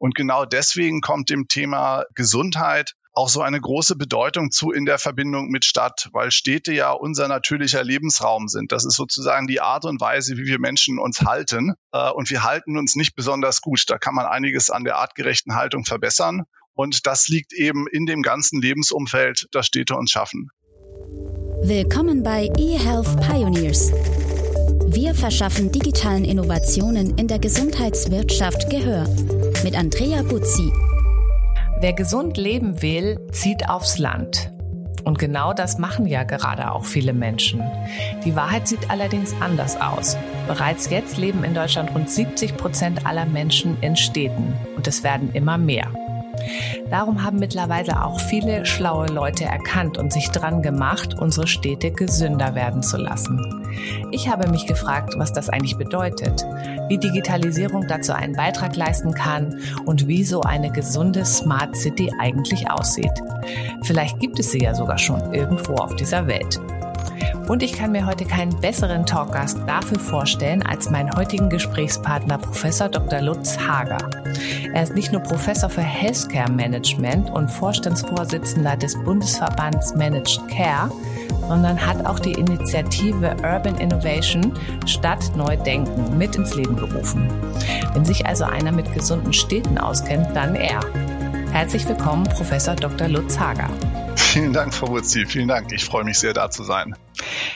Und genau deswegen kommt dem Thema Gesundheit auch so eine große Bedeutung zu in der Verbindung mit Stadt, weil Städte ja unser natürlicher Lebensraum sind. Das ist sozusagen die Art und Weise, wie wir Menschen uns halten. Äh, und wir halten uns nicht besonders gut. Da kann man einiges an der artgerechten Haltung verbessern. Und das liegt eben in dem ganzen Lebensumfeld, das Städte uns schaffen. Willkommen bei eHealth Pioneers. Wir verschaffen digitalen Innovationen in der Gesundheitswirtschaft Gehör. Mit Andrea Buzzi. Wer gesund leben will, zieht aufs Land. Und genau das machen ja gerade auch viele Menschen. Die Wahrheit sieht allerdings anders aus. Bereits jetzt leben in Deutschland rund 70 Prozent aller Menschen in Städten und es werden immer mehr. Darum haben mittlerweile auch viele schlaue Leute erkannt und sich dran gemacht, unsere Städte gesünder werden zu lassen. Ich habe mich gefragt, was das eigentlich bedeutet, wie Digitalisierung dazu einen Beitrag leisten kann und wie so eine gesunde Smart City eigentlich aussieht. Vielleicht gibt es sie ja sogar schon irgendwo auf dieser Welt. Und ich kann mir heute keinen besseren Talkgast dafür vorstellen als meinen heutigen Gesprächspartner Professor Dr. Lutz Hager. Er ist nicht nur Professor für Healthcare Management und Vorstandsvorsitzender des Bundesverbands Managed Care, sondern hat auch die Initiative Urban Innovation Stadt Neu Denken mit ins Leben gerufen. Wenn sich also einer mit gesunden Städten auskennt, dann er. Herzlich willkommen, Professor Dr. Lutz Hager. Vielen Dank, Frau Wurzi. Vielen Dank. Ich freue mich sehr, da zu sein.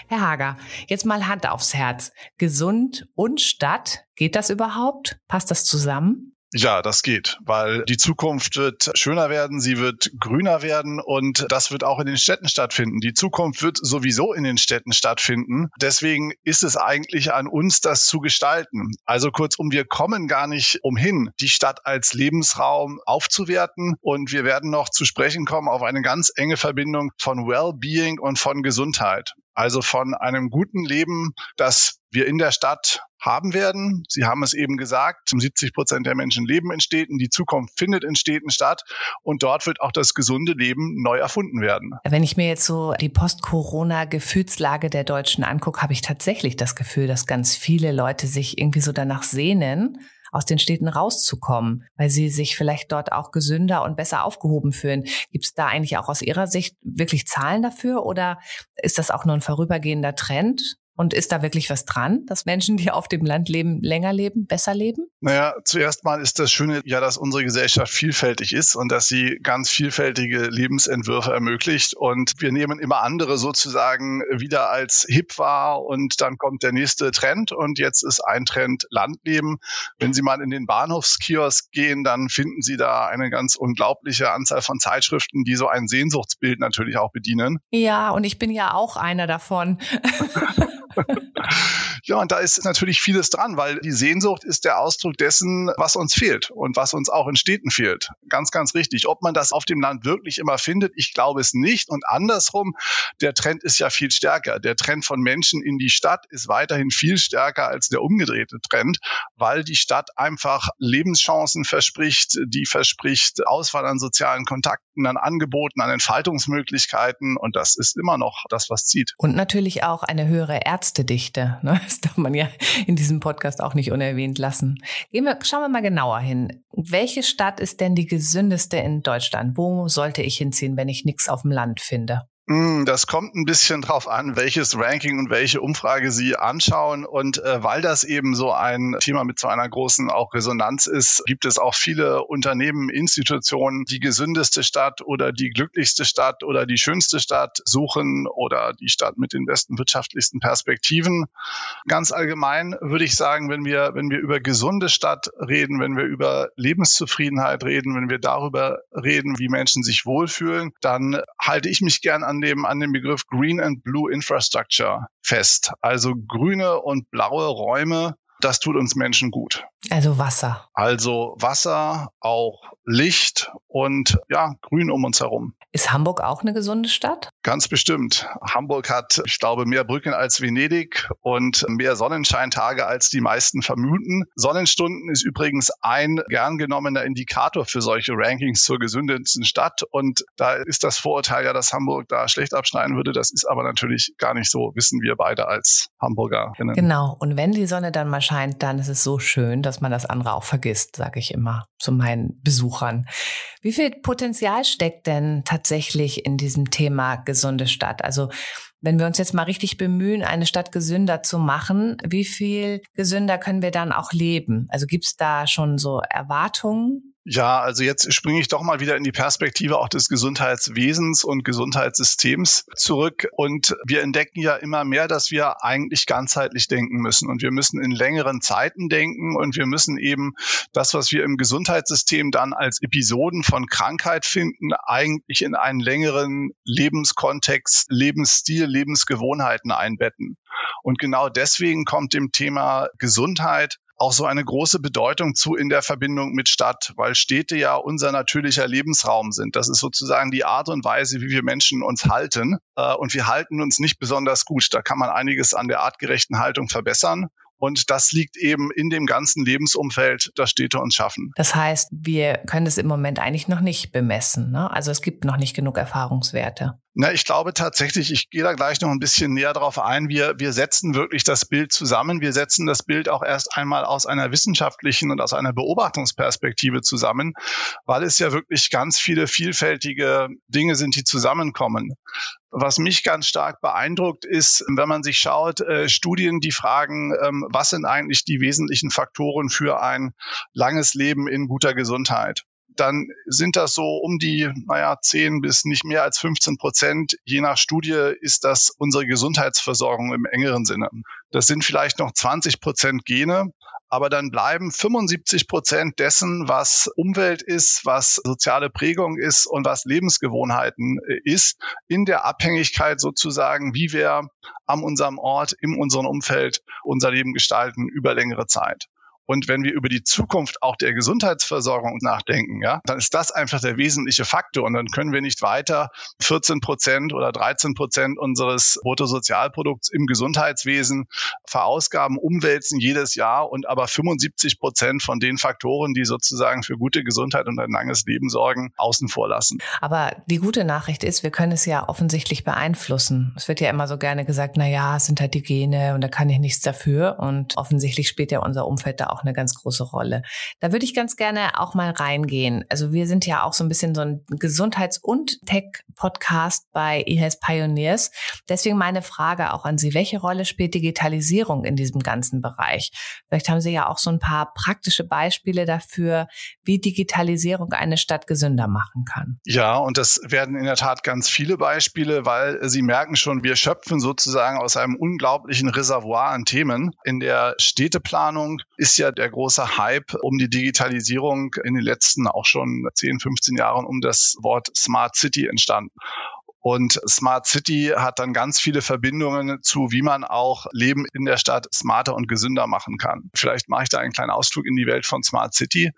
Herr Hager, jetzt mal Hand aufs Herz. Gesund und Stadt, geht das überhaupt? Passt das zusammen? Ja, das geht, weil die Zukunft wird schöner werden, sie wird grüner werden und das wird auch in den Städten stattfinden. Die Zukunft wird sowieso in den Städten stattfinden. Deswegen ist es eigentlich an uns, das zu gestalten. Also kurzum, wir kommen gar nicht umhin, die Stadt als Lebensraum aufzuwerten und wir werden noch zu sprechen kommen auf eine ganz enge Verbindung von Wellbeing und von Gesundheit. Also von einem guten Leben, das wir in der Stadt haben werden. Sie haben es eben gesagt, 70 Prozent der Menschen leben in Städten. Die Zukunft findet in Städten statt. Und dort wird auch das gesunde Leben neu erfunden werden. Wenn ich mir jetzt so die Post-Corona-Gefühlslage der Deutschen angucke, habe ich tatsächlich das Gefühl, dass ganz viele Leute sich irgendwie so danach sehnen, aus den Städten rauszukommen, weil sie sich vielleicht dort auch gesünder und besser aufgehoben fühlen. Gibt es da eigentlich auch aus Ihrer Sicht wirklich Zahlen dafür oder ist das auch nur ein vorübergehender Trend? Und ist da wirklich was dran, dass Menschen, die auf dem Land leben, länger leben, besser leben? Naja, zuerst mal ist das Schöne ja, dass unsere Gesellschaft vielfältig ist und dass sie ganz vielfältige Lebensentwürfe ermöglicht. Und wir nehmen immer andere sozusagen wieder als hip wahr und dann kommt der nächste Trend und jetzt ist ein Trend Landleben. Wenn Sie mal in den Bahnhofskiosk gehen, dann finden Sie da eine ganz unglaubliche Anzahl von Zeitschriften, die so ein Sehnsuchtsbild natürlich auch bedienen. Ja, und ich bin ja auch einer davon. ja, und da ist natürlich vieles dran, weil die Sehnsucht ist der Ausdruck dessen, was uns fehlt und was uns auch in Städten fehlt. Ganz, ganz richtig. Ob man das auf dem Land wirklich immer findet, ich glaube es nicht. Und andersrum, der Trend ist ja viel stärker. Der Trend von Menschen in die Stadt ist weiterhin viel stärker als der umgedrehte Trend, weil die Stadt einfach Lebenschancen verspricht, die verspricht Auswahl an sozialen Kontakten, an Angeboten, an Entfaltungsmöglichkeiten. Und das ist immer noch das, was zieht. Und natürlich auch eine höhere Ärzte Ärztedichte. Ne? Das darf man ja in diesem Podcast auch nicht unerwähnt lassen. Gehen wir, schauen wir mal genauer hin. Welche Stadt ist denn die gesündeste in Deutschland? Wo sollte ich hinziehen, wenn ich nichts auf dem Land finde? Hm, das kommt ein bisschen drauf an, welches Ranking und welche Umfrage Sie anschauen. Und äh, weil das eben so ein Thema mit so einer großen auch Resonanz ist, gibt es auch viele Unternehmen, Institutionen, die gesündeste Stadt oder die glücklichste Stadt oder die schönste Stadt suchen oder die Stadt mit den besten wirtschaftlichsten Perspektiven. Ganz allgemein würde ich sagen, wenn wir, wenn wir über gesunde Stadt reden, wenn wir über Lebenszufriedenheit reden, wenn wir darüber reden, wie Menschen sich wohlfühlen, dann halte ich mich gern an an dem, an dem Begriff Green and Blue Infrastructure fest. Also grüne und blaue Räume, das tut uns Menschen gut. Also Wasser. Also Wasser, auch Licht und ja, Grün um uns herum. Ist Hamburg auch eine gesunde Stadt? Ganz bestimmt. Hamburg hat, ich glaube, mehr Brücken als Venedig und mehr Sonnenscheintage als die meisten vermuten. Sonnenstunden ist übrigens ein gern genommener Indikator für solche Rankings zur gesündesten Stadt. Und da ist das Vorurteil ja, dass Hamburg da schlecht abschneiden würde. Das ist aber natürlich gar nicht so, wissen wir beide als Hamburgerinnen. Genau. Und wenn die Sonne dann mal erscheint, dann ist es so schön, dass man das andere auch vergisst, sage ich immer zu meinen Besuchern. Wie viel Potenzial steckt denn tatsächlich in diesem Thema gesunde Stadt? Also wenn wir uns jetzt mal richtig bemühen, eine Stadt gesünder zu machen, wie viel gesünder können wir dann auch leben? Also gibt es da schon so Erwartungen? Ja, also jetzt springe ich doch mal wieder in die Perspektive auch des Gesundheitswesens und Gesundheitssystems zurück. Und wir entdecken ja immer mehr, dass wir eigentlich ganzheitlich denken müssen. Und wir müssen in längeren Zeiten denken und wir müssen eben das, was wir im Gesundheitssystem dann als Episoden von Krankheit finden, eigentlich in einen längeren Lebenskontext, Lebensstil, Lebensgewohnheiten einbetten. Und genau deswegen kommt dem Thema Gesundheit auch so eine große Bedeutung zu in der Verbindung mit Stadt, weil Städte ja unser natürlicher Lebensraum sind. Das ist sozusagen die Art und Weise, wie wir Menschen uns halten. Äh, und wir halten uns nicht besonders gut. Da kann man einiges an der artgerechten Haltung verbessern. Und das liegt eben in dem ganzen Lebensumfeld, das Städte uns schaffen. Das heißt, wir können es im Moment eigentlich noch nicht bemessen. Ne? Also es gibt noch nicht genug Erfahrungswerte. Na, ich glaube tatsächlich, ich gehe da gleich noch ein bisschen näher drauf ein. Wir, wir setzen wirklich das Bild zusammen. Wir setzen das Bild auch erst einmal aus einer wissenschaftlichen und aus einer Beobachtungsperspektive zusammen, weil es ja wirklich ganz viele vielfältige Dinge sind, die zusammenkommen. Was mich ganz stark beeindruckt ist, wenn man sich schaut, äh, Studien, die fragen, ähm, was sind eigentlich die wesentlichen Faktoren für ein langes Leben in guter Gesundheit dann sind das so um die, naja, 10 bis nicht mehr als 15 Prozent. Je nach Studie ist das unsere Gesundheitsversorgung im engeren Sinne. Das sind vielleicht noch 20 Prozent Gene, aber dann bleiben 75 Prozent dessen, was Umwelt ist, was soziale Prägung ist und was Lebensgewohnheiten äh, ist, in der Abhängigkeit sozusagen, wie wir an unserem Ort, in unserem Umfeld unser Leben gestalten über längere Zeit. Und wenn wir über die Zukunft auch der Gesundheitsversorgung nachdenken, ja, dann ist das einfach der wesentliche Faktor. Und dann können wir nicht weiter 14 Prozent oder 13 Prozent unseres Bruttosozialprodukts im Gesundheitswesen verausgaben, umwälzen jedes Jahr und aber 75 Prozent von den Faktoren, die sozusagen für gute Gesundheit und ein langes Leben sorgen, außen vor lassen. Aber die gute Nachricht ist, wir können es ja offensichtlich beeinflussen. Es wird ja immer so gerne gesagt, na ja, es sind halt die Gene und da kann ich nichts dafür. Und offensichtlich spielt ja unser Umfeld da auch eine ganz große Rolle. Da würde ich ganz gerne auch mal reingehen. Also wir sind ja auch so ein bisschen so ein Gesundheits- und Tech-Podcast bei eHealth Pioneers. Deswegen meine Frage auch an Sie. Welche Rolle spielt Digitalisierung in diesem ganzen Bereich? Vielleicht haben Sie ja auch so ein paar praktische Beispiele dafür, wie Digitalisierung eine Stadt gesünder machen kann. Ja, und das werden in der Tat ganz viele Beispiele, weil Sie merken schon, wir schöpfen sozusagen aus einem unglaublichen Reservoir an Themen. In der Städteplanung ist ja ja der große Hype um die Digitalisierung in den letzten auch schon 10, 15 Jahren um das Wort Smart City entstanden. Und Smart City hat dann ganz viele Verbindungen zu, wie man auch Leben in der Stadt smarter und gesünder machen kann. Vielleicht mache ich da einen kleinen Ausflug in die Welt von Smart City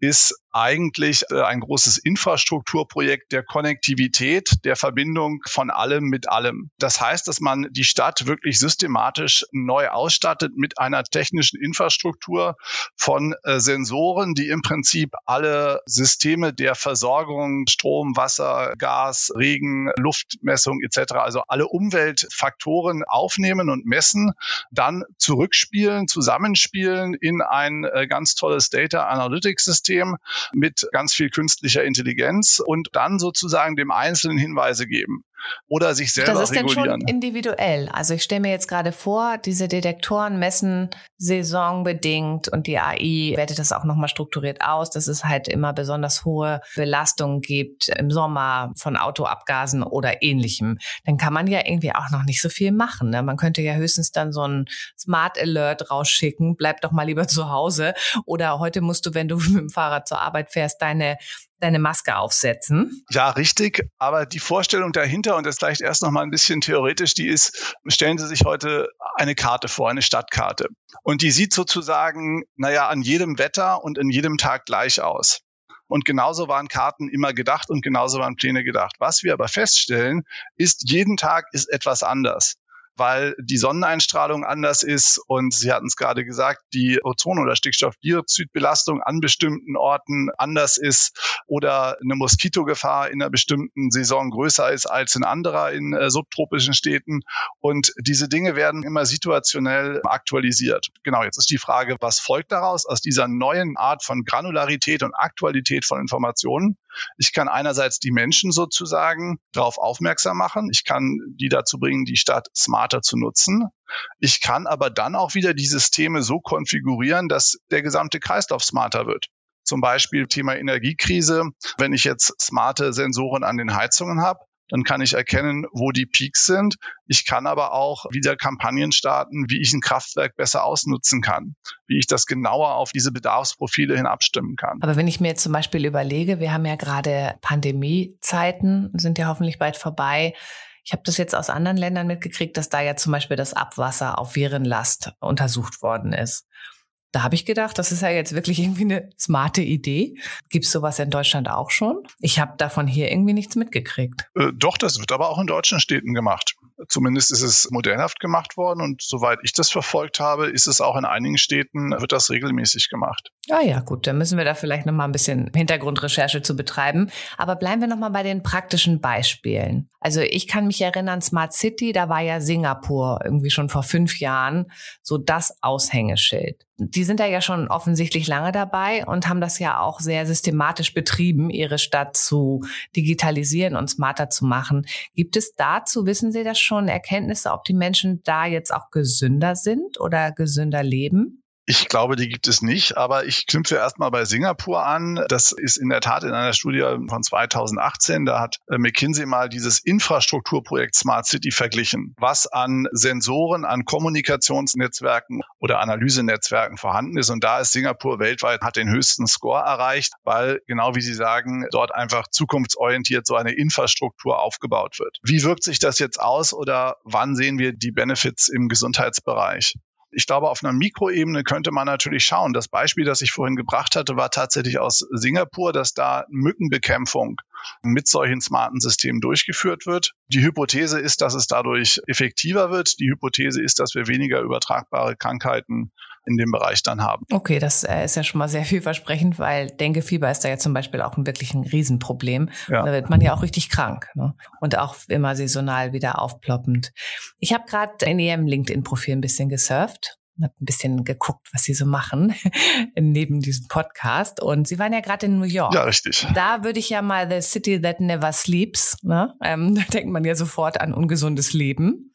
ist eigentlich äh, ein großes Infrastrukturprojekt der Konnektivität, der Verbindung von allem mit allem. Das heißt, dass man die Stadt wirklich systematisch neu ausstattet mit einer technischen Infrastruktur von äh, Sensoren, die im Prinzip alle Systeme der Versorgung, Strom, Wasser, Gas, Regen, Luftmessung etc., also alle Umweltfaktoren aufnehmen und messen, dann zurückspielen, zusammenspielen in ein äh, ganz tolles Data Analytics System mit ganz viel künstlicher Intelligenz und dann sozusagen dem Einzelnen Hinweise geben oder sich selber regulieren. Das ist regulieren. dann schon individuell. Also ich stelle mir jetzt gerade vor, diese Detektoren messen saisonbedingt und die AI wertet das auch nochmal strukturiert aus, dass es halt immer besonders hohe Belastungen gibt im Sommer von Autoabgasen oder ähnlichem. Dann kann man ja irgendwie auch noch nicht so viel machen. Ne? Man könnte ja höchstens dann so ein Smart Alert rausschicken, bleib doch mal lieber zu Hause. Oder heute musst du, wenn du mit dem Fahrrad zur Arbeit fährst, deine deine Maske aufsetzen. Ja, richtig. Aber die Vorstellung dahinter, und das vielleicht erst noch mal ein bisschen theoretisch, die ist, stellen Sie sich heute eine Karte vor, eine Stadtkarte. Und die sieht sozusagen, naja, an jedem Wetter und in jedem Tag gleich aus. Und genauso waren Karten immer gedacht und genauso waren Pläne gedacht. Was wir aber feststellen, ist, jeden Tag ist etwas anders weil die Sonneneinstrahlung anders ist und Sie hatten es gerade gesagt, die Ozon- oder Stickstoffdioxidbelastung an bestimmten Orten anders ist oder eine Moskitogefahr in einer bestimmten Saison größer ist als in anderer in äh, subtropischen Städten. Und diese Dinge werden immer situationell aktualisiert. Genau, jetzt ist die Frage, was folgt daraus aus dieser neuen Art von Granularität und Aktualität von Informationen? Ich kann einerseits die Menschen sozusagen darauf aufmerksam machen. Ich kann die dazu bringen, die Stadt smarter zu nutzen. Ich kann aber dann auch wieder die Systeme so konfigurieren, dass der gesamte Kreislauf smarter wird. Zum Beispiel Thema Energiekrise. Wenn ich jetzt smarte Sensoren an den Heizungen habe, dann kann ich erkennen, wo die Peaks sind. Ich kann aber auch wieder Kampagnen starten, wie ich ein Kraftwerk besser ausnutzen kann, wie ich das genauer auf diese Bedarfsprofile hin abstimmen kann. Aber wenn ich mir jetzt zum Beispiel überlege, wir haben ja gerade Pandemiezeiten, sind ja hoffentlich bald vorbei. Ich habe das jetzt aus anderen Ländern mitgekriegt, dass da ja zum Beispiel das Abwasser auf Virenlast untersucht worden ist. Da habe ich gedacht, das ist ja jetzt wirklich irgendwie eine smarte Idee. Gibt es sowas in Deutschland auch schon? Ich habe davon hier irgendwie nichts mitgekriegt. Äh, doch, das wird aber auch in deutschen Städten gemacht. Zumindest ist es modellhaft gemacht worden und soweit ich das verfolgt habe, ist es auch in einigen Städten, wird das regelmäßig gemacht. Ah ja, gut, dann müssen wir da vielleicht nochmal ein bisschen Hintergrundrecherche zu betreiben. Aber bleiben wir nochmal bei den praktischen Beispielen. Also ich kann mich erinnern, Smart City, da war ja Singapur irgendwie schon vor fünf Jahren so das Aushängeschild. Die sind da ja schon offensichtlich lange dabei und haben das ja auch sehr systematisch betrieben, ihre Stadt zu digitalisieren und smarter zu machen. Gibt es dazu, wissen Sie das schon, Erkenntnisse, ob die Menschen da jetzt auch gesünder sind oder gesünder leben? Ich glaube, die gibt es nicht, aber ich knüpfe erstmal bei Singapur an. Das ist in der Tat in einer Studie von 2018. Da hat äh, McKinsey mal dieses Infrastrukturprojekt Smart City verglichen, was an Sensoren, an Kommunikationsnetzwerken oder Analysenetzwerken vorhanden ist. Und da ist Singapur weltweit, hat den höchsten Score erreicht, weil genau wie Sie sagen, dort einfach zukunftsorientiert so eine Infrastruktur aufgebaut wird. Wie wirkt sich das jetzt aus oder wann sehen wir die Benefits im Gesundheitsbereich? Ich glaube, auf einer Mikroebene könnte man natürlich schauen. Das Beispiel, das ich vorhin gebracht hatte, war tatsächlich aus Singapur, dass da Mückenbekämpfung mit solchen smarten Systemen durchgeführt wird. Die Hypothese ist, dass es dadurch effektiver wird. Die Hypothese ist, dass wir weniger übertragbare Krankheiten in dem Bereich dann haben. Okay, das äh, ist ja schon mal sehr vielversprechend, weil Denkefieber ist da ja zum Beispiel auch ein wirklich ein Riesenproblem. Ja. Da wird man ja auch richtig krank ne? und auch immer saisonal wieder aufploppend. Ich habe gerade in Ihrem LinkedIn-Profil ein bisschen gesurft habe ein bisschen geguckt, was sie so machen neben diesem Podcast. Und sie waren ja gerade in New York. Ja, richtig. Da würde ich ja mal The City That Never Sleeps. Ne? Ähm, da denkt man ja sofort an ungesundes Leben.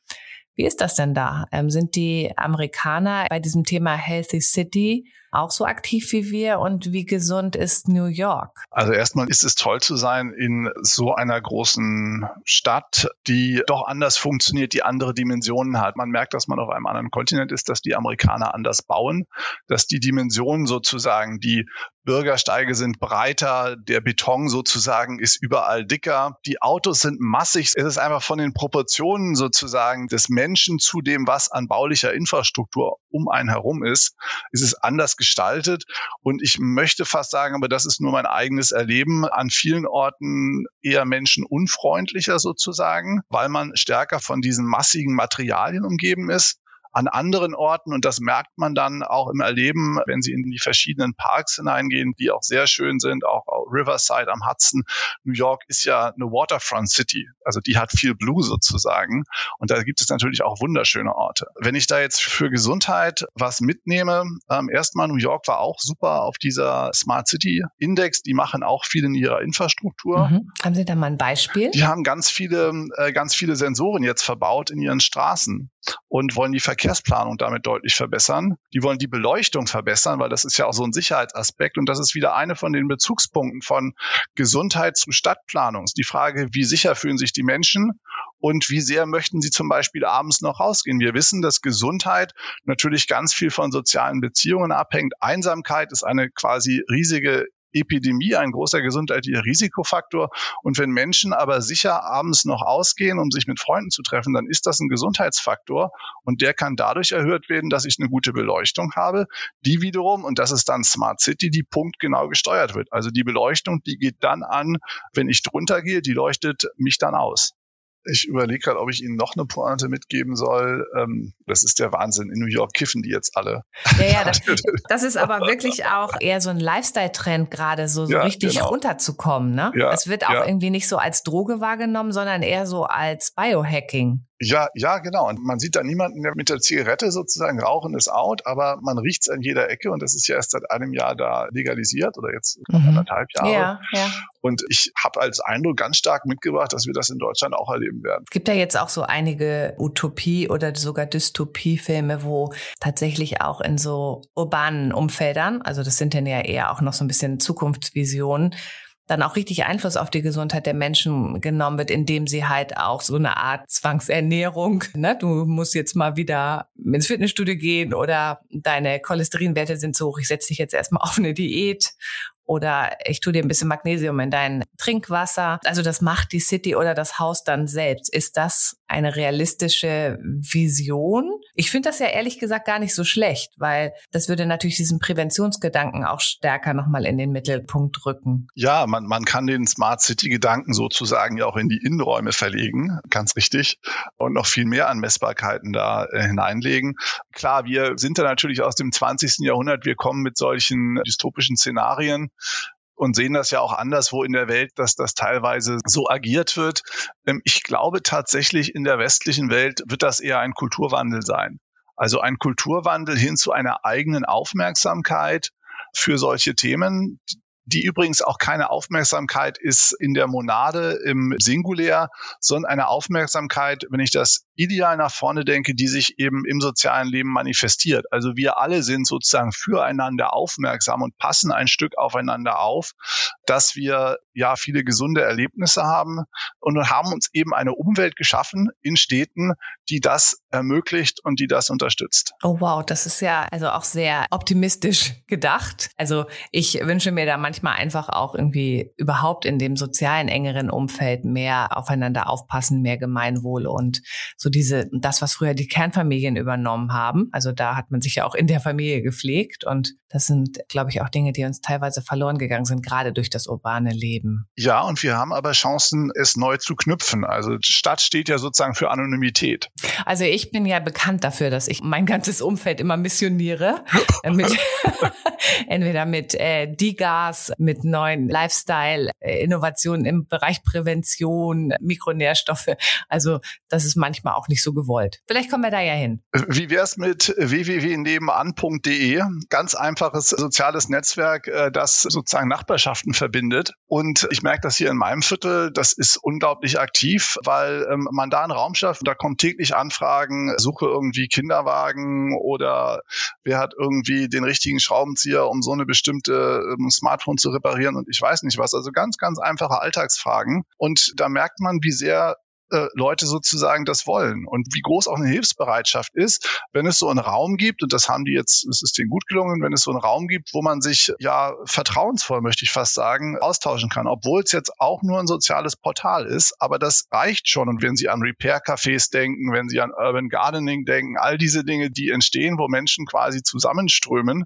Wie ist das denn da? Ähm, sind die Amerikaner bei diesem Thema Healthy City auch so aktiv wie wir und wie gesund ist New York? Also erstmal ist es toll zu sein in so einer großen Stadt, die doch anders funktioniert, die andere Dimensionen hat. Man merkt, dass man auf einem anderen Kontinent ist, dass die Amerikaner anders bauen, dass die Dimensionen sozusagen, die Bürgersteige sind breiter, der Beton sozusagen ist überall dicker, die Autos sind massig. Es ist einfach von den Proportionen sozusagen des Menschen zu dem, was an baulicher Infrastruktur um einen herum ist, ist es anders gestaltet. Und ich möchte fast sagen, aber das ist nur mein eigenes Erleben, an vielen Orten eher menschenunfreundlicher sozusagen, weil man stärker von diesen massigen Materialien umgeben ist an anderen Orten. Und das merkt man dann auch im Erleben, wenn Sie in die verschiedenen Parks hineingehen, die auch sehr schön sind, auch Riverside am Hudson. New York ist ja eine Waterfront City, also die hat viel Blue sozusagen. Und da gibt es natürlich auch wunderschöne Orte. Wenn ich da jetzt für Gesundheit was mitnehme, ähm, erstmal New York war auch super auf dieser Smart City Index. Die machen auch viel in ihrer Infrastruktur. Mhm. Haben Sie da mal ein Beispiel? Die haben ganz viele, äh, ganz viele Sensoren jetzt verbaut in ihren Straßen und wollen die Verkehrsplanung damit deutlich verbessern. Die wollen die Beleuchtung verbessern, weil das ist ja auch so ein Sicherheitsaspekt und das ist wieder eine von den Bezugspunkten von Gesundheit zu Stadtplanung. Die Frage, wie sicher fühlen sich die Menschen und wie sehr möchten sie zum Beispiel abends noch rausgehen. Wir wissen, dass Gesundheit natürlich ganz viel von sozialen Beziehungen abhängt. Einsamkeit ist eine quasi riesige Epidemie ein großer gesundheitlicher Risikofaktor. Und wenn Menschen aber sicher abends noch ausgehen, um sich mit Freunden zu treffen, dann ist das ein Gesundheitsfaktor. Und der kann dadurch erhöht werden, dass ich eine gute Beleuchtung habe, die wiederum, und das ist dann Smart City, die punktgenau gesteuert wird. Also die Beleuchtung, die geht dann an, wenn ich drunter gehe, die leuchtet mich dann aus. Ich überlege gerade, ob ich Ihnen noch eine Pointe mitgeben soll. Ähm, das ist der Wahnsinn. In New York kiffen die jetzt alle. Ja, ja, das, das ist aber wirklich auch eher so ein Lifestyle-Trend gerade, so, so ja, richtig genau. runterzukommen. Ne? Ja, es wird auch ja. irgendwie nicht so als Droge wahrgenommen, sondern eher so als Biohacking. Ja, ja, genau. Und man sieht da niemanden, der mit der Zigarette sozusagen rauchen ist out, aber man riecht es an jeder Ecke und das ist ja erst seit einem Jahr da legalisiert oder jetzt mhm. anderthalb Jahre. Ja, ja. Und ich habe als Eindruck ganz stark mitgebracht, dass wir das in Deutschland auch erleben werden. Es gibt ja jetzt auch so einige Utopie- oder sogar Dystopie-Filme, wo tatsächlich auch in so urbanen Umfeldern, also das sind dann ja eher auch noch so ein bisschen Zukunftsvisionen, dann auch richtig Einfluss auf die Gesundheit der Menschen genommen wird, indem sie halt auch so eine Art Zwangsernährung, ne, du musst jetzt mal wieder ins Fitnessstudio gehen oder deine Cholesterinwerte sind so hoch, ich setze dich jetzt erstmal auf eine Diät oder ich tue dir ein bisschen Magnesium in dein Trinkwasser. Also das macht die City oder das Haus dann selbst. Ist das eine realistische Vision? Ich finde das ja ehrlich gesagt gar nicht so schlecht, weil das würde natürlich diesen Präventionsgedanken auch stärker nochmal in den Mittelpunkt rücken. Ja, man, man kann den Smart City-Gedanken sozusagen ja auch in die Innenräume verlegen, ganz richtig, und noch viel mehr an Messbarkeiten da äh, hineinlegen. Klar, wir sind da natürlich aus dem 20. Jahrhundert, wir kommen mit solchen dystopischen Szenarien und sehen das ja auch anderswo in der Welt, dass das teilweise so agiert wird. Ähm, ich glaube tatsächlich, in der westlichen Welt wird das eher ein Kulturwandel sein. Also ein Kulturwandel hin zu einer eigenen Aufmerksamkeit für solche Themen, die übrigens auch keine Aufmerksamkeit ist in der Monade im Singulär, sondern eine Aufmerksamkeit, wenn ich das ideal nach vorne denke, die sich eben im sozialen Leben manifestiert. Also wir alle sind sozusagen füreinander aufmerksam und passen ein Stück aufeinander auf, dass wir ja viele gesunde Erlebnisse haben und haben uns eben eine Umwelt geschaffen in Städten, die das ermöglicht und die das unterstützt. Oh wow, das ist ja also auch sehr optimistisch gedacht. Also ich wünsche mir da manchmal einfach auch irgendwie überhaupt in dem sozialen engeren Umfeld mehr aufeinander aufpassen, mehr Gemeinwohl und so diese, das, was früher die Kernfamilien übernommen haben. Also da hat man sich ja auch in der Familie gepflegt und das sind, glaube ich, auch Dinge, die uns teilweise verloren gegangen sind, gerade durch das urbane Leben. Ja, und wir haben aber Chancen, es neu zu knüpfen. Also Stadt steht ja sozusagen für Anonymität. Also ich bin ja bekannt dafür, dass ich mein ganzes Umfeld immer missioniere. mit, entweder mit äh, Digas, mit neuen Lifestyle-Innovationen im Bereich Prävention, Mikronährstoffe. Also das ist manchmal auch nicht so gewollt. Vielleicht kommen wir da ja hin. Wie wär's mit www.nebenan.de? Ganz einfaches soziales Netzwerk, äh, das sozusagen Nachbarschaften verbindet. Und ich merke das hier in meinem Viertel, das ist unglaublich aktiv, weil ähm, man da einen Raum schafft, da kommen täglich Anfragen, suche irgendwie Kinderwagen oder wer hat irgendwie den richtigen Schraubenzieher, um so eine bestimmte ähm, Smartphone zu reparieren und ich weiß nicht was. Also ganz, ganz einfache Alltagsfragen. Und da merkt man, wie sehr äh, Leute sozusagen das wollen und wie groß auch eine Hilfsbereitschaft ist, wenn es so einen Raum gibt, und das haben die jetzt, es ist denen gut gelungen, wenn es so einen Raum gibt, wo man sich ja vertrauensvoll, möchte ich fast sagen, austauschen kann, obwohl es jetzt auch nur ein soziales Portal ist, aber das reicht schon. Und wenn Sie an Repair-Cafés denken, wenn Sie an Urban Gardening denken, all diese Dinge, die entstehen, wo Menschen quasi zusammenströmen,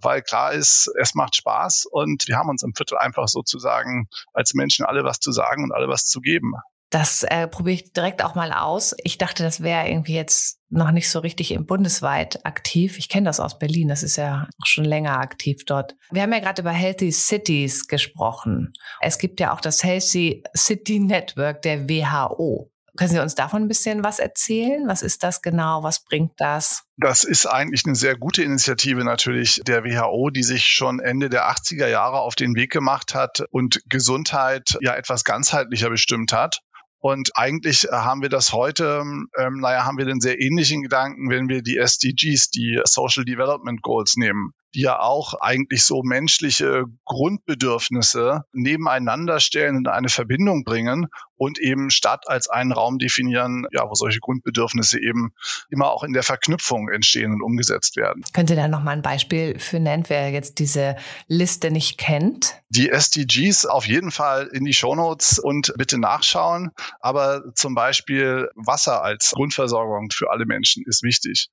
weil klar ist, es macht Spaß und wir haben uns im Viertel einfach sozusagen als Menschen alle was zu sagen und alle was zu geben. Das äh, probiere ich direkt auch mal aus. Ich dachte, das wäre irgendwie jetzt noch nicht so richtig im bundesweit aktiv. Ich kenne das aus Berlin, das ist ja schon länger aktiv dort. Wir haben ja gerade über Healthy Cities gesprochen. Es gibt ja auch das Healthy City Network der WHO. Können Sie uns davon ein bisschen was erzählen? Was ist das genau? Was bringt das? Das ist eigentlich eine sehr gute Initiative natürlich der WHO, die sich schon Ende der 80er Jahre auf den Weg gemacht hat und Gesundheit ja etwas ganzheitlicher bestimmt hat. Und eigentlich äh, haben wir das heute, ähm, naja, haben wir den sehr ähnlichen Gedanken, wenn wir die SDGs, die Social Development Goals nehmen die ja auch eigentlich so menschliche Grundbedürfnisse nebeneinander stellen und eine Verbindung bringen und eben Stadt als einen Raum definieren, ja, wo solche Grundbedürfnisse eben immer auch in der Verknüpfung entstehen und umgesetzt werden. Könnt ihr da noch mal ein Beispiel für nennen, wer jetzt diese Liste nicht kennt? Die SDGs auf jeden Fall in die Shownotes und bitte nachschauen. Aber zum Beispiel Wasser als Grundversorgung für alle Menschen ist wichtig.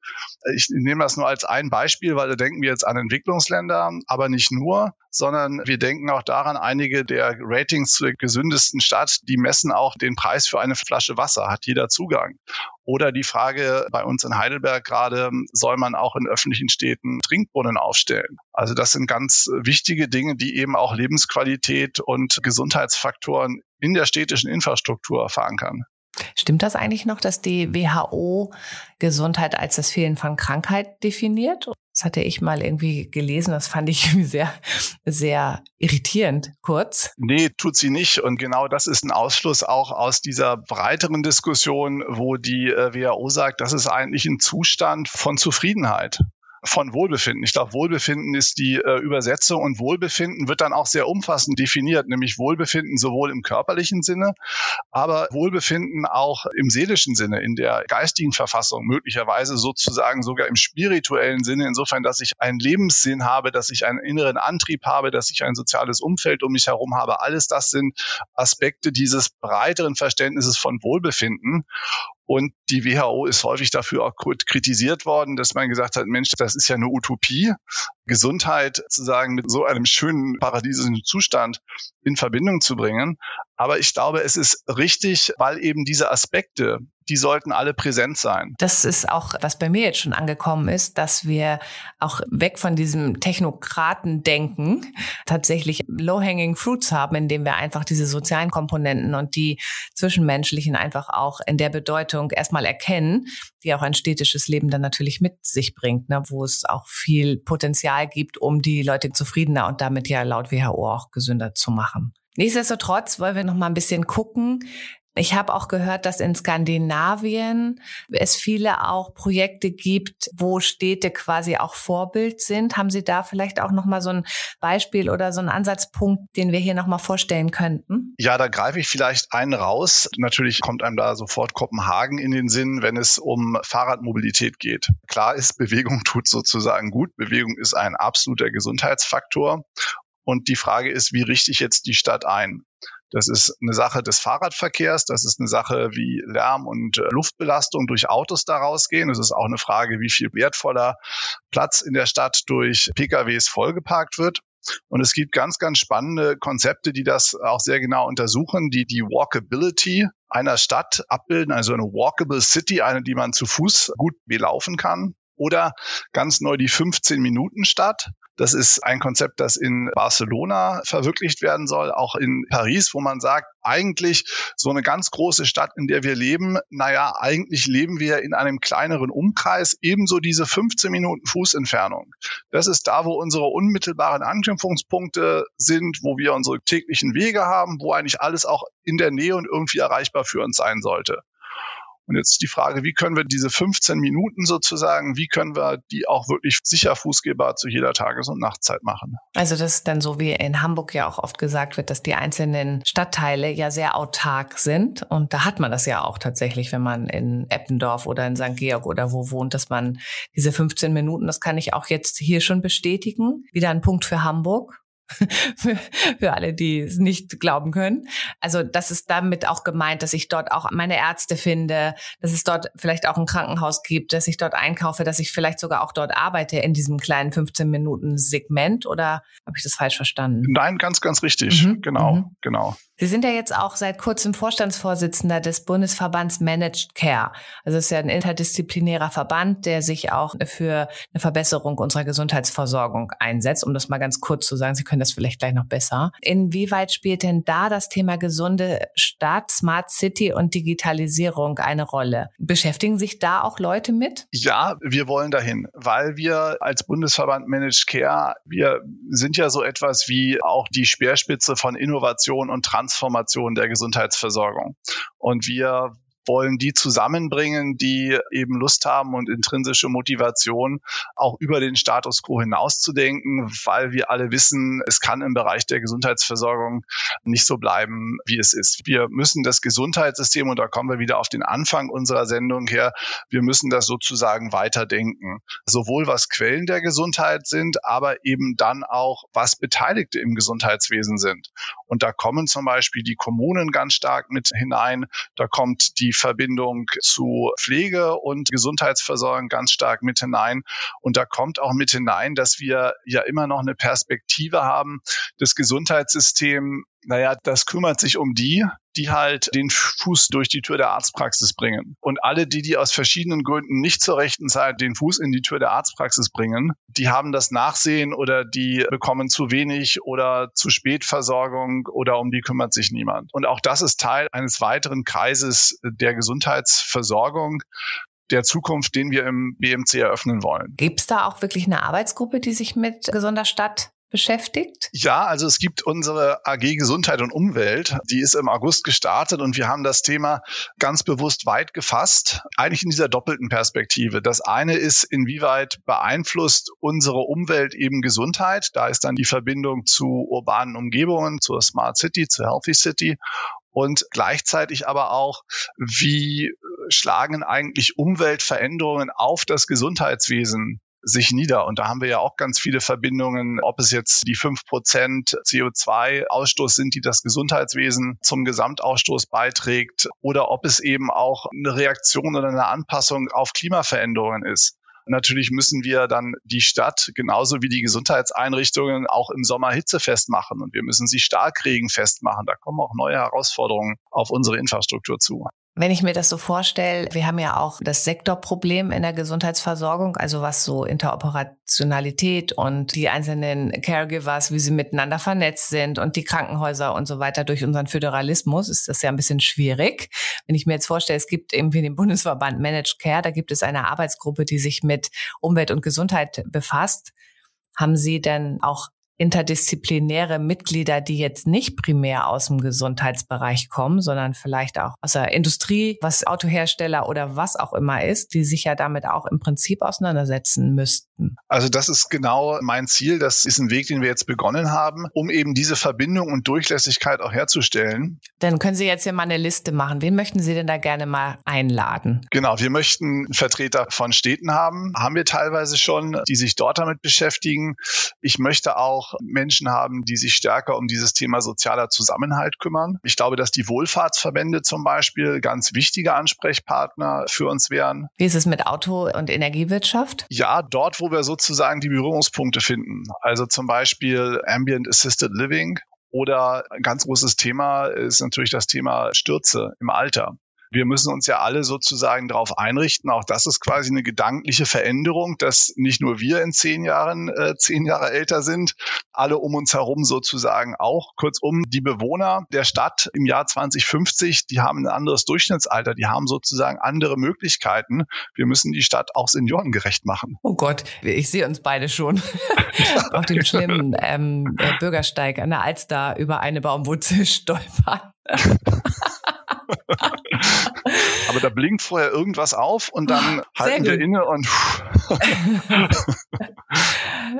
Ich nehme das nur als ein Beispiel, weil da denken wir jetzt an Entwicklungsländer, aber nicht nur, sondern wir denken auch daran, einige der Ratings zur gesündesten Stadt, die messen auch den Preis für eine Flasche Wasser, hat jeder Zugang. Oder die Frage bei uns in Heidelberg gerade, soll man auch in öffentlichen Städten Trinkbrunnen aufstellen? Also das sind ganz wichtige Dinge, die eben auch Lebensqualität und Gesundheitsfaktoren in der städtischen Infrastruktur verankern. Stimmt das eigentlich noch, dass die WHO Gesundheit als das Fehlen von Krankheit definiert? Das hatte ich mal irgendwie gelesen, das fand ich sehr, sehr irritierend kurz. Nee, tut sie nicht. Und genau das ist ein Ausschluss auch aus dieser breiteren Diskussion, wo die äh, WHO sagt, das ist eigentlich ein Zustand von Zufriedenheit von Wohlbefinden. Ich glaube, Wohlbefinden ist die äh, Übersetzung und Wohlbefinden wird dann auch sehr umfassend definiert, nämlich Wohlbefinden sowohl im körperlichen Sinne, aber Wohlbefinden auch im seelischen Sinne, in der geistigen Verfassung, möglicherweise sozusagen sogar im spirituellen Sinne, insofern, dass ich einen Lebenssinn habe, dass ich einen inneren Antrieb habe, dass ich ein soziales Umfeld um mich herum habe. Alles das sind Aspekte dieses breiteren Verständnisses von Wohlbefinden. Und die WHO ist häufig dafür auch kritisiert worden, dass man gesagt hat, Mensch, das ist ja eine Utopie. Gesundheit sozusagen mit so einem schönen paradiesischen Zustand in Verbindung zu bringen. Aber ich glaube, es ist richtig, weil eben diese Aspekte, die sollten alle präsent sein. Das ist auch, was bei mir jetzt schon angekommen ist, dass wir auch weg von diesem Technokraten-Denken tatsächlich low-hanging fruits haben, indem wir einfach diese sozialen Komponenten und die zwischenmenschlichen einfach auch in der Bedeutung erstmal erkennen, die auch ein städtisches Leben dann natürlich mit sich bringt, ne, wo es auch viel Potenzial gibt, um die Leute zufriedener und damit ja laut WHO auch gesünder zu machen. Nichtsdestotrotz wollen wir noch mal ein bisschen gucken, ich habe auch gehört, dass in Skandinavien es viele auch Projekte gibt, wo Städte quasi auch Vorbild sind. Haben Sie da vielleicht auch noch mal so ein Beispiel oder so einen Ansatzpunkt, den wir hier noch mal vorstellen könnten? Ja, da greife ich vielleicht einen raus. Natürlich kommt einem da sofort Kopenhagen in den Sinn, wenn es um Fahrradmobilität geht. Klar ist, Bewegung tut sozusagen gut. Bewegung ist ein absoluter Gesundheitsfaktor. Und die Frage ist, wie richte ich jetzt die Stadt ein? Das ist eine Sache des Fahrradverkehrs, das ist eine Sache, wie Lärm und äh, Luftbelastung durch Autos daraus gehen. Es ist auch eine Frage, wie viel wertvoller Platz in der Stadt durch PKWs vollgeparkt wird. Und es gibt ganz, ganz spannende Konzepte, die das auch sehr genau untersuchen, die die Walkability einer Stadt abbilden, also eine Walkable City, eine, die man zu Fuß gut belaufen kann. Oder ganz neu die 15-Minuten-Stadt. Das ist ein Konzept, das in Barcelona verwirklicht werden soll, auch in Paris, wo man sagt, eigentlich so eine ganz große Stadt, in der wir leben, naja, eigentlich leben wir in einem kleineren Umkreis, ebenso diese 15 Minuten Fußentfernung. Das ist da, wo unsere unmittelbaren Anknüpfungspunkte sind, wo wir unsere täglichen Wege haben, wo eigentlich alles auch in der Nähe und irgendwie erreichbar für uns sein sollte. Und jetzt die Frage, wie können wir diese 15 Minuten sozusagen, wie können wir die auch wirklich sicher fußgehbar zu jeder Tages- und Nachtzeit machen? Also das ist dann so, wie in Hamburg ja auch oft gesagt wird, dass die einzelnen Stadtteile ja sehr autark sind. Und da hat man das ja auch tatsächlich, wenn man in Eppendorf oder in St. Georg oder wo wohnt, dass man diese 15 Minuten, das kann ich auch jetzt hier schon bestätigen. Wieder ein Punkt für Hamburg. für, für alle, die es nicht glauben können. Also das ist damit auch gemeint, dass ich dort auch meine Ärzte finde, dass es dort vielleicht auch ein Krankenhaus gibt, dass ich dort einkaufe, dass ich vielleicht sogar auch dort arbeite in diesem kleinen 15 Minuten Segment oder habe ich das falsch verstanden? Nein, ganz, ganz richtig. Mhm. Genau, mhm. genau. Sie sind ja jetzt auch seit kurzem Vorstandsvorsitzender des Bundesverbands Managed Care. Also es ist ja ein interdisziplinärer Verband, der sich auch für eine Verbesserung unserer Gesundheitsversorgung einsetzt. Um das mal ganz kurz zu sagen, Sie können das vielleicht gleich noch besser. Inwieweit spielt denn da das Thema gesunde Stadt, Smart City und Digitalisierung eine Rolle? Beschäftigen sich da auch Leute mit? Ja, wir wollen dahin, weil wir als Bundesverband Managed Care, wir sind ja so etwas wie auch die Speerspitze von Innovation und Transformation Transformation der Gesundheitsversorgung. Und wir wollen die zusammenbringen, die eben Lust haben und intrinsische Motivation, auch über den Status quo hinauszudenken, weil wir alle wissen, es kann im Bereich der Gesundheitsversorgung nicht so bleiben, wie es ist. Wir müssen das Gesundheitssystem, und da kommen wir wieder auf den Anfang unserer Sendung her, wir müssen das sozusagen weiterdenken. Sowohl was Quellen der Gesundheit sind, aber eben dann auch, was Beteiligte im Gesundheitswesen sind. Und da kommen zum Beispiel die Kommunen ganz stark mit hinein, da kommt die Verbindung zu Pflege und Gesundheitsversorgung ganz stark mit hinein. Und da kommt auch mit hinein, dass wir ja immer noch eine Perspektive haben, das Gesundheitssystem naja, das kümmert sich um die, die halt den Fuß durch die Tür der Arztpraxis bringen. Und alle die, die aus verschiedenen Gründen nicht zur rechten Zeit den Fuß in die Tür der Arztpraxis bringen, die haben das Nachsehen oder die bekommen zu wenig oder zu spät Versorgung oder um die kümmert sich niemand. Und auch das ist Teil eines weiteren Kreises der Gesundheitsversorgung der Zukunft, den wir im BMC eröffnen wollen. Gibt es da auch wirklich eine Arbeitsgruppe, die sich mit gesunder Stadt beschäftigt? Ja, also es gibt unsere AG Gesundheit und Umwelt, die ist im August gestartet und wir haben das Thema ganz bewusst weit gefasst, eigentlich in dieser doppelten Perspektive. Das eine ist, inwieweit beeinflusst unsere Umwelt eben Gesundheit? Da ist dann die Verbindung zu urbanen Umgebungen, zur Smart City, zur Healthy City und gleichzeitig aber auch, wie schlagen eigentlich Umweltveränderungen auf das Gesundheitswesen sich nieder. Und da haben wir ja auch ganz viele Verbindungen, ob es jetzt die fünf Prozent CO2-Ausstoß sind, die das Gesundheitswesen zum Gesamtausstoß beiträgt, oder ob es eben auch eine Reaktion oder eine Anpassung auf Klimaveränderungen ist. Natürlich müssen wir dann die Stadt genauso wie die Gesundheitseinrichtungen auch im Sommer hitzefest machen und wir müssen sie Starkregen festmachen. Da kommen auch neue Herausforderungen auf unsere Infrastruktur zu. Wenn ich mir das so vorstelle, wir haben ja auch das Sektorproblem in der Gesundheitsversorgung, also was so Interoperationalität und die einzelnen Caregivers, wie sie miteinander vernetzt sind und die Krankenhäuser und so weiter durch unseren Föderalismus ist das ja ein bisschen schwierig. Wenn ich mir jetzt vorstelle, es gibt irgendwie den Bundesverband Managed Care, da gibt es eine Arbeitsgruppe, die sich mit Umwelt und Gesundheit befasst. Haben Sie denn auch interdisziplinäre Mitglieder, die jetzt nicht primär aus dem Gesundheitsbereich kommen, sondern vielleicht auch aus der Industrie, was Autohersteller oder was auch immer ist, die sich ja damit auch im Prinzip auseinandersetzen müssten. Also das ist genau mein Ziel. Das ist ein Weg, den wir jetzt begonnen haben, um eben diese Verbindung und Durchlässigkeit auch herzustellen. Dann können Sie jetzt hier mal eine Liste machen. Wen möchten Sie denn da gerne mal einladen? Genau, wir möchten Vertreter von Städten haben. Haben wir teilweise schon, die sich dort damit beschäftigen. Ich möchte auch auch Menschen haben, die sich stärker um dieses Thema sozialer Zusammenhalt kümmern. Ich glaube, dass die Wohlfahrtsverbände zum Beispiel ganz wichtige Ansprechpartner für uns wären. Wie ist es mit Auto- und Energiewirtschaft? Ja, dort, wo wir sozusagen die Berührungspunkte finden. Also zum Beispiel Ambient Assisted Living oder ein ganz großes Thema ist natürlich das Thema Stürze im Alter wir müssen uns ja alle sozusagen darauf einrichten. Auch das ist quasi eine gedankliche Veränderung, dass nicht nur wir in zehn Jahren äh, zehn Jahre älter sind, alle um uns herum sozusagen auch. Kurzum, die Bewohner der Stadt im Jahr 2050, die haben ein anderes Durchschnittsalter, die haben sozusagen andere Möglichkeiten. Wir müssen die Stadt auch seniorengerecht machen. Oh Gott, ich sehe uns beide schon auf dem schlimmen ähm, äh, Bürgersteig an der Alster über eine Baumwurzel stolpern. Aber da blinkt vorher irgendwas auf und dann oh, halten wir inne und.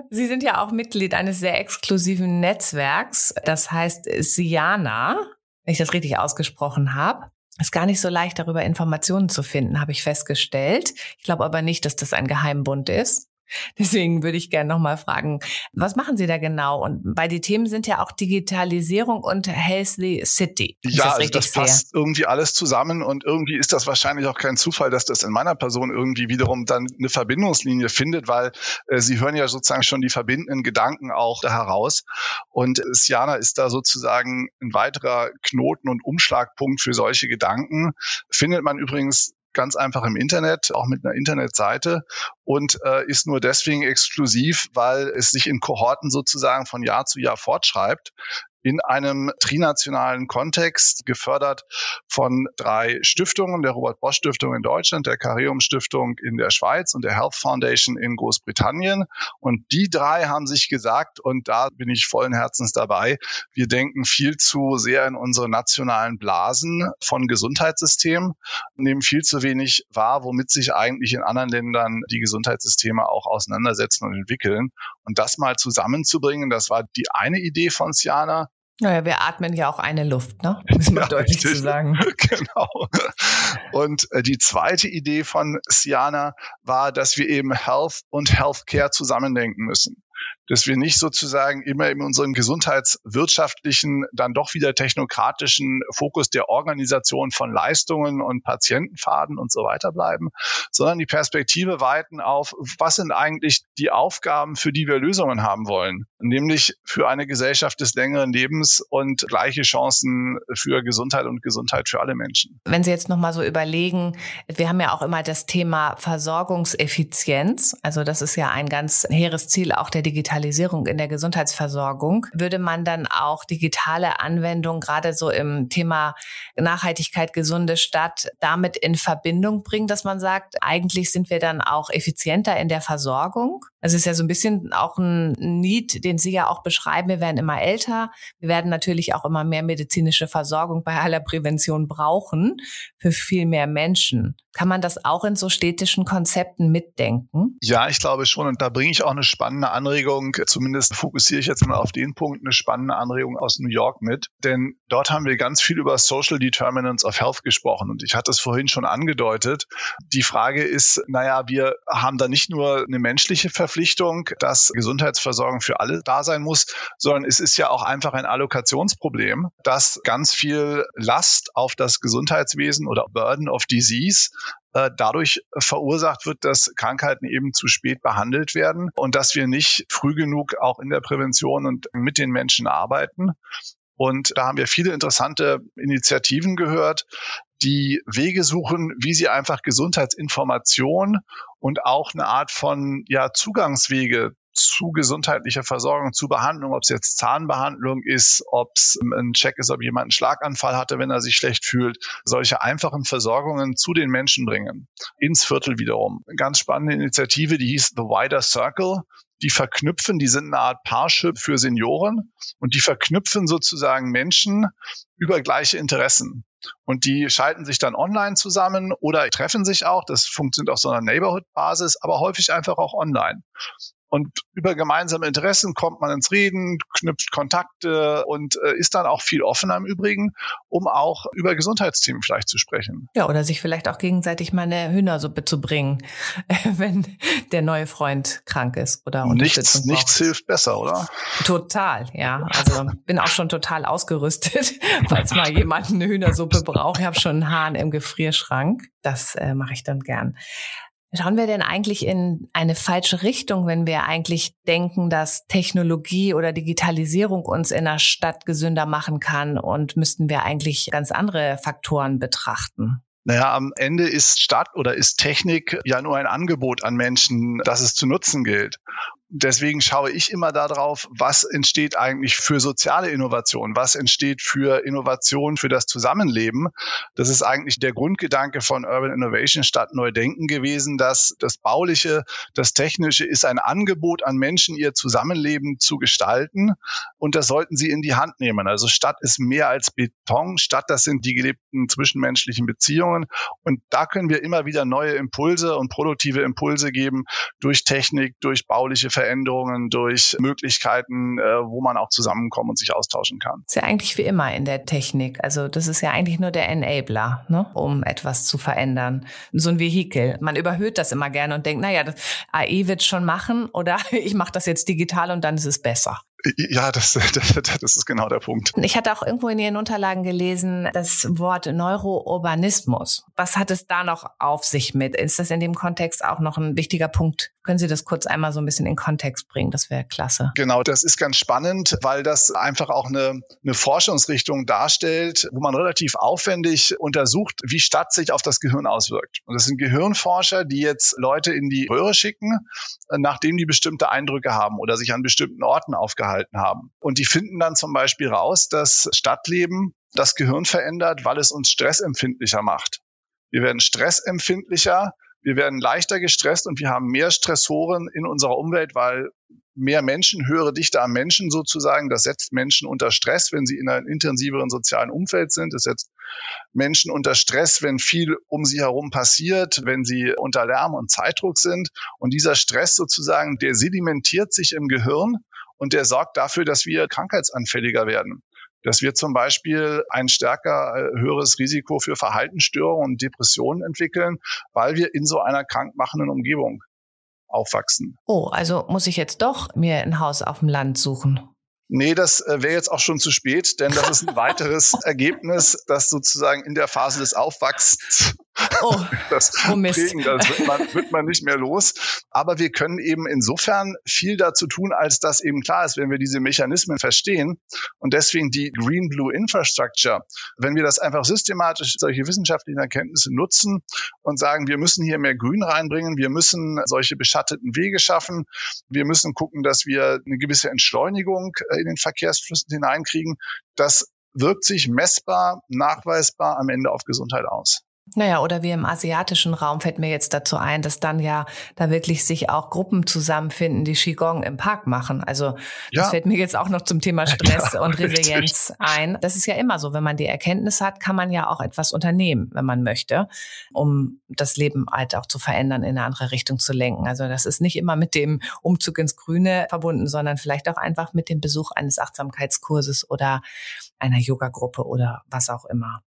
Sie sind ja auch Mitglied eines sehr exklusiven Netzwerks, das heißt Siana, wenn ich das richtig ausgesprochen habe. Ist gar nicht so leicht, darüber Informationen zu finden, habe ich festgestellt. Ich glaube aber nicht, dass das ein Geheimbund ist. Deswegen würde ich gerne nochmal fragen, was machen Sie da genau? Und weil die Themen sind ja auch Digitalisierung und Healthy City. Ja, das, also das passt irgendwie alles zusammen und irgendwie ist das wahrscheinlich auch kein Zufall, dass das in meiner Person irgendwie wiederum dann eine Verbindungslinie findet, weil äh, Sie hören ja sozusagen schon die verbindenden Gedanken auch heraus. Und Siana ist da sozusagen ein weiterer Knoten und Umschlagpunkt für solche Gedanken. Findet man übrigens ganz einfach im Internet, auch mit einer Internetseite und äh, ist nur deswegen exklusiv, weil es sich in Kohorten sozusagen von Jahr zu Jahr fortschreibt in einem trinationalen Kontext, gefördert von drei Stiftungen, der Robert Bosch Stiftung in Deutschland, der Carium Stiftung in der Schweiz und der Health Foundation in Großbritannien. Und die drei haben sich gesagt, und da bin ich vollen Herzens dabei, wir denken viel zu sehr in unsere nationalen Blasen von Gesundheitssystemen, nehmen viel zu wenig wahr, womit sich eigentlich in anderen Ländern die Gesundheitssysteme auch auseinandersetzen und entwickeln. Und das mal zusammenzubringen, das war die eine Idee von Siana. Naja, wir atmen ja auch eine Luft, ne? Müssen wir ja, deutlich zu sagen. Genau. Und äh, die zweite Idee von Siana war, dass wir eben Health und Healthcare zusammendenken müssen. Dass wir nicht sozusagen immer in unserem gesundheitswirtschaftlichen, dann doch wieder technokratischen Fokus der Organisation von Leistungen und Patientenfaden und so weiter bleiben, sondern die Perspektive weiten auf, was sind eigentlich die Aufgaben, für die wir Lösungen haben wollen, nämlich für eine Gesellschaft des längeren Lebens und gleiche Chancen für Gesundheit und Gesundheit für alle Menschen. Wenn Sie jetzt nochmal so überlegen, wir haben ja auch immer das Thema Versorgungseffizienz, also das ist ja ein ganz hehres Ziel auch der Digitalisierung in der Gesundheitsversorgung. Würde man dann auch digitale Anwendungen gerade so im Thema Nachhaltigkeit, gesunde Stadt damit in Verbindung bringen, dass man sagt, eigentlich sind wir dann auch effizienter in der Versorgung? Also es ist ja so ein bisschen auch ein Need, den Sie ja auch beschreiben. Wir werden immer älter. Wir werden natürlich auch immer mehr medizinische Versorgung bei aller Prävention brauchen für viel mehr Menschen. Kann man das auch in so städtischen Konzepten mitdenken? Ja, ich glaube schon. Und da bringe ich auch eine spannende Anregung, zumindest fokussiere ich jetzt mal auf den Punkt, eine spannende Anregung aus New York mit. Denn dort haben wir ganz viel über Social Determinants of Health gesprochen. Und ich hatte es vorhin schon angedeutet. Die Frage ist, naja, wir haben da nicht nur eine menschliche Verpflichtung, dass Gesundheitsversorgung für alle da sein muss, sondern es ist ja auch einfach ein Allokationsproblem, dass ganz viel Last auf das Gesundheitswesen oder Burden of Disease äh, dadurch verursacht wird, dass Krankheiten eben zu spät behandelt werden und dass wir nicht früh genug auch in der Prävention und mit den Menschen arbeiten. Und da haben wir viele interessante Initiativen gehört, die Wege suchen, wie sie einfach Gesundheitsinformation und auch eine Art von ja, Zugangswege zu gesundheitlicher Versorgung, zu Behandlung, ob es jetzt Zahnbehandlung ist, ob es ein Check ist, ob jemand einen Schlaganfall hatte, wenn er sich schlecht fühlt, solche einfachen Versorgungen zu den Menschen bringen, ins Viertel wiederum. Eine ganz spannende Initiative, die hieß The Wider Circle. Die verknüpfen, die sind eine Art Parship für Senioren und die verknüpfen sozusagen Menschen über gleiche Interessen. Und die schalten sich dann online zusammen oder treffen sich auch. Das funktioniert auf so einer Neighborhood-Basis, aber häufig einfach auch online. Und über gemeinsame Interessen kommt man ins Reden, knüpft Kontakte und äh, ist dann auch viel offener im Übrigen, um auch über Gesundheitsthemen vielleicht zu sprechen. Ja, oder sich vielleicht auch gegenseitig mal eine Hühnersuppe zu bringen, wenn der neue Freund krank ist oder Nichts, nichts hilft besser, oder? Total, ja. Also bin auch schon total ausgerüstet, falls mal jemand eine Hühnersuppe braucht. Ich habe schon einen Hahn im Gefrierschrank. Das äh, mache ich dann gern. Schauen wir denn eigentlich in eine falsche Richtung, wenn wir eigentlich denken, dass Technologie oder Digitalisierung uns in der Stadt gesünder machen kann und müssten wir eigentlich ganz andere Faktoren betrachten? Naja, am Ende ist Stadt oder ist Technik ja nur ein Angebot an Menschen, das es zu nutzen gilt deswegen schaue ich immer darauf, was entsteht eigentlich für soziale Innovation, was entsteht für Innovation für das Zusammenleben. Das ist eigentlich der Grundgedanke von Urban Innovation statt Neudenken gewesen, dass das Bauliche, das Technische ist ein Angebot an Menschen, ihr Zusammenleben zu gestalten und das sollten sie in die Hand nehmen. Also Stadt ist mehr als Beton, Stadt, das sind die gelebten zwischenmenschlichen Beziehungen und da können wir immer wieder neue Impulse und produktive Impulse geben durch Technik, durch bauliche Veränderungen, durch Möglichkeiten, äh, wo man auch zusammenkommen und sich austauschen kann. ist ja eigentlich wie immer in der Technik. Also das ist ja eigentlich nur der Enabler, ne, um etwas zu verändern. So ein Vehikel. Man überhöht das immer gerne und denkt, naja, das AI wird schon machen oder ich mache das jetzt digital und dann ist es besser. Ja, das, das, das ist genau der Punkt. Ich hatte auch irgendwo in Ihren Unterlagen gelesen, das Wort Neurourbanismus. Was hat es da noch auf sich mit? Ist das in dem Kontext auch noch ein wichtiger Punkt? Können Sie das kurz einmal so ein bisschen in Kontext bringen? Das wäre klasse. Genau, das ist ganz spannend, weil das einfach auch eine, eine Forschungsrichtung darstellt, wo man relativ aufwendig untersucht, wie Stadt sich auf das Gehirn auswirkt. Und das sind Gehirnforscher, die jetzt Leute in die Röhre schicken, nachdem die bestimmte Eindrücke haben oder sich an bestimmten Orten aufgehalten gehalten haben. Und die finden dann zum Beispiel raus, dass Stadtleben das Gehirn verändert, weil es uns stressempfindlicher macht. Wir werden stressempfindlicher, wir werden leichter gestresst und wir haben mehr Stressoren in unserer Umwelt, weil mehr Menschen, höhere Dichte am Menschen sozusagen, das setzt Menschen unter Stress, wenn sie in einem intensiveren sozialen Umfeld sind. Das setzt Menschen unter Stress, wenn viel um sie herum passiert, wenn sie unter Lärm und Zeitdruck sind. Und dieser Stress sozusagen, der sedimentiert sich im Gehirn und der sorgt dafür, dass wir krankheitsanfälliger werden. Dass wir zum Beispiel ein stärker äh, höheres Risiko für Verhaltensstörungen und Depressionen entwickeln, weil wir in so einer krankmachenden Umgebung aufwachsen. Oh, also muss ich jetzt doch mir ein Haus auf dem Land suchen. Nee, das äh, wäre jetzt auch schon zu spät, denn das ist ein weiteres Ergebnis, das sozusagen in der Phase des Aufwachsens oh, das oh Mist. prägen, das wird man, wird man nicht mehr los. Aber wir können eben insofern viel dazu tun, als dass eben klar ist, wenn wir diese Mechanismen verstehen und deswegen die Green Blue Infrastructure, wenn wir das einfach systematisch solche wissenschaftlichen Erkenntnisse nutzen und sagen, wir müssen hier mehr Grün reinbringen, wir müssen solche beschatteten Wege schaffen, wir müssen gucken, dass wir eine gewisse Entschleunigung äh, in den Verkehrsflüssen hineinkriegen, das wirkt sich messbar, nachweisbar am Ende auf Gesundheit aus. Naja, oder wie im asiatischen Raum fällt mir jetzt dazu ein, dass dann ja da wirklich sich auch Gruppen zusammenfinden, die Qigong im Park machen. Also ja. das fällt mir jetzt auch noch zum Thema Stress ja, und Resilienz richtig. ein. Das ist ja immer so, wenn man die Erkenntnis hat, kann man ja auch etwas unternehmen, wenn man möchte, um das Leben halt auch zu verändern, in eine andere Richtung zu lenken. Also das ist nicht immer mit dem Umzug ins Grüne verbunden, sondern vielleicht auch einfach mit dem Besuch eines Achtsamkeitskurses oder einer Yoga-Gruppe oder was auch immer.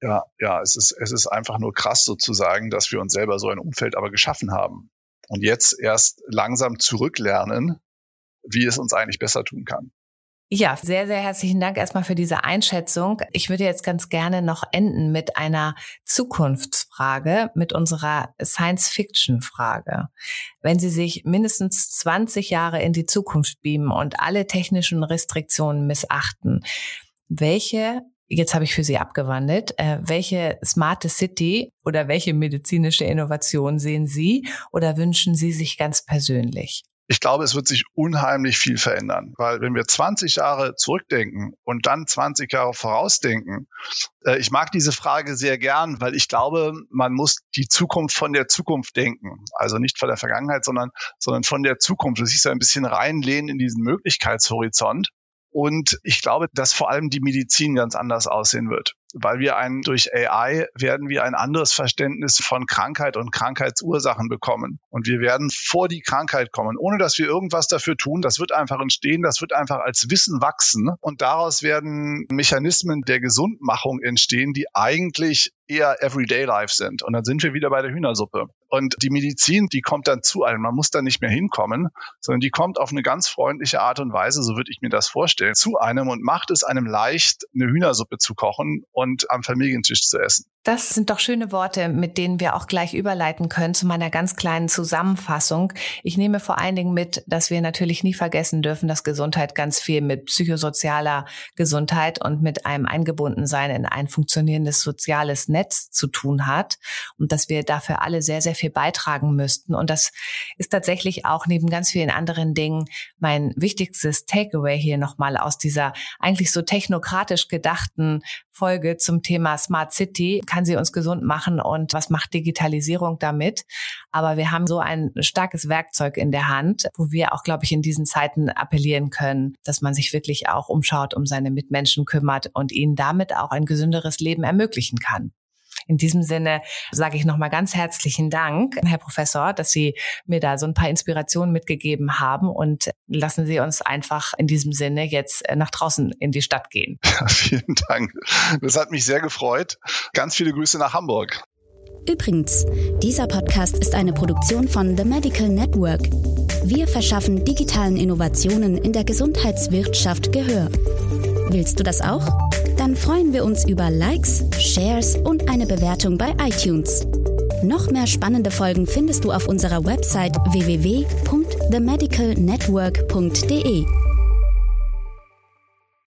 Ja, ja, es ist, es ist einfach nur krass sozusagen, dass wir uns selber so ein Umfeld aber geschaffen haben. Und jetzt erst langsam zurücklernen, wie es uns eigentlich besser tun kann. Ja, sehr, sehr herzlichen Dank erstmal für diese Einschätzung. Ich würde jetzt ganz gerne noch enden mit einer Zukunftsfrage, mit unserer Science-Fiction-Frage. Wenn Sie sich mindestens 20 Jahre in die Zukunft beamen und alle technischen Restriktionen missachten, welche Jetzt habe ich für Sie abgewandelt. Äh, welche smarte City oder welche medizinische Innovation sehen Sie oder wünschen Sie sich ganz persönlich? Ich glaube, es wird sich unheimlich viel verändern, weil wenn wir 20 Jahre zurückdenken und dann 20 Jahre vorausdenken, äh, ich mag diese Frage sehr gern, weil ich glaube, man muss die Zukunft von der Zukunft denken. Also nicht von der Vergangenheit, sondern, sondern von der Zukunft. Das ist so ein bisschen reinlehnen in diesen Möglichkeitshorizont. Und ich glaube, dass vor allem die Medizin ganz anders aussehen wird, weil wir ein, durch AI werden wir ein anderes Verständnis von Krankheit und Krankheitsursachen bekommen. Und wir werden vor die Krankheit kommen, ohne dass wir irgendwas dafür tun. Das wird einfach entstehen, das wird einfach als Wissen wachsen. Und daraus werden Mechanismen der Gesundmachung entstehen, die eigentlich eher Everyday Life sind. Und dann sind wir wieder bei der Hühnersuppe. Und die Medizin, die kommt dann zu einem. Man muss da nicht mehr hinkommen, sondern die kommt auf eine ganz freundliche Art und Weise, so würde ich mir das vorstellen, zu einem und macht es einem leicht, eine Hühnersuppe zu kochen und am Familientisch zu essen. Das sind doch schöne Worte, mit denen wir auch gleich überleiten können zu meiner ganz kleinen Zusammenfassung. Ich nehme vor allen Dingen mit, dass wir natürlich nie vergessen dürfen, dass Gesundheit ganz viel mit psychosozialer Gesundheit und mit einem Eingebundensein in ein funktionierendes soziales Netz zu tun hat und dass wir dafür alle sehr, sehr viel beitragen müssten. Und das ist tatsächlich auch neben ganz vielen anderen Dingen mein wichtigstes Takeaway hier nochmal aus dieser eigentlich so technokratisch gedachten Folge zum Thema Smart City. Kann sie uns gesund machen und was macht Digitalisierung damit? Aber wir haben so ein starkes Werkzeug in der Hand, wo wir auch, glaube ich, in diesen Zeiten appellieren können, dass man sich wirklich auch umschaut, um seine Mitmenschen kümmert und ihnen damit auch ein gesünderes Leben ermöglichen kann. In diesem Sinne sage ich nochmal ganz herzlichen Dank, Herr Professor, dass Sie mir da so ein paar Inspirationen mitgegeben haben und lassen Sie uns einfach in diesem Sinne jetzt nach draußen in die Stadt gehen. Ja, vielen Dank. Das hat mich sehr gefreut. Ganz viele Grüße nach Hamburg. Übrigens, dieser Podcast ist eine Produktion von The Medical Network. Wir verschaffen digitalen Innovationen in der Gesundheitswirtschaft Gehör. Willst du das auch? Freuen wir uns über Likes, Shares und eine Bewertung bei iTunes. Noch mehr spannende Folgen findest du auf unserer Website www.themedicalnetwork.de.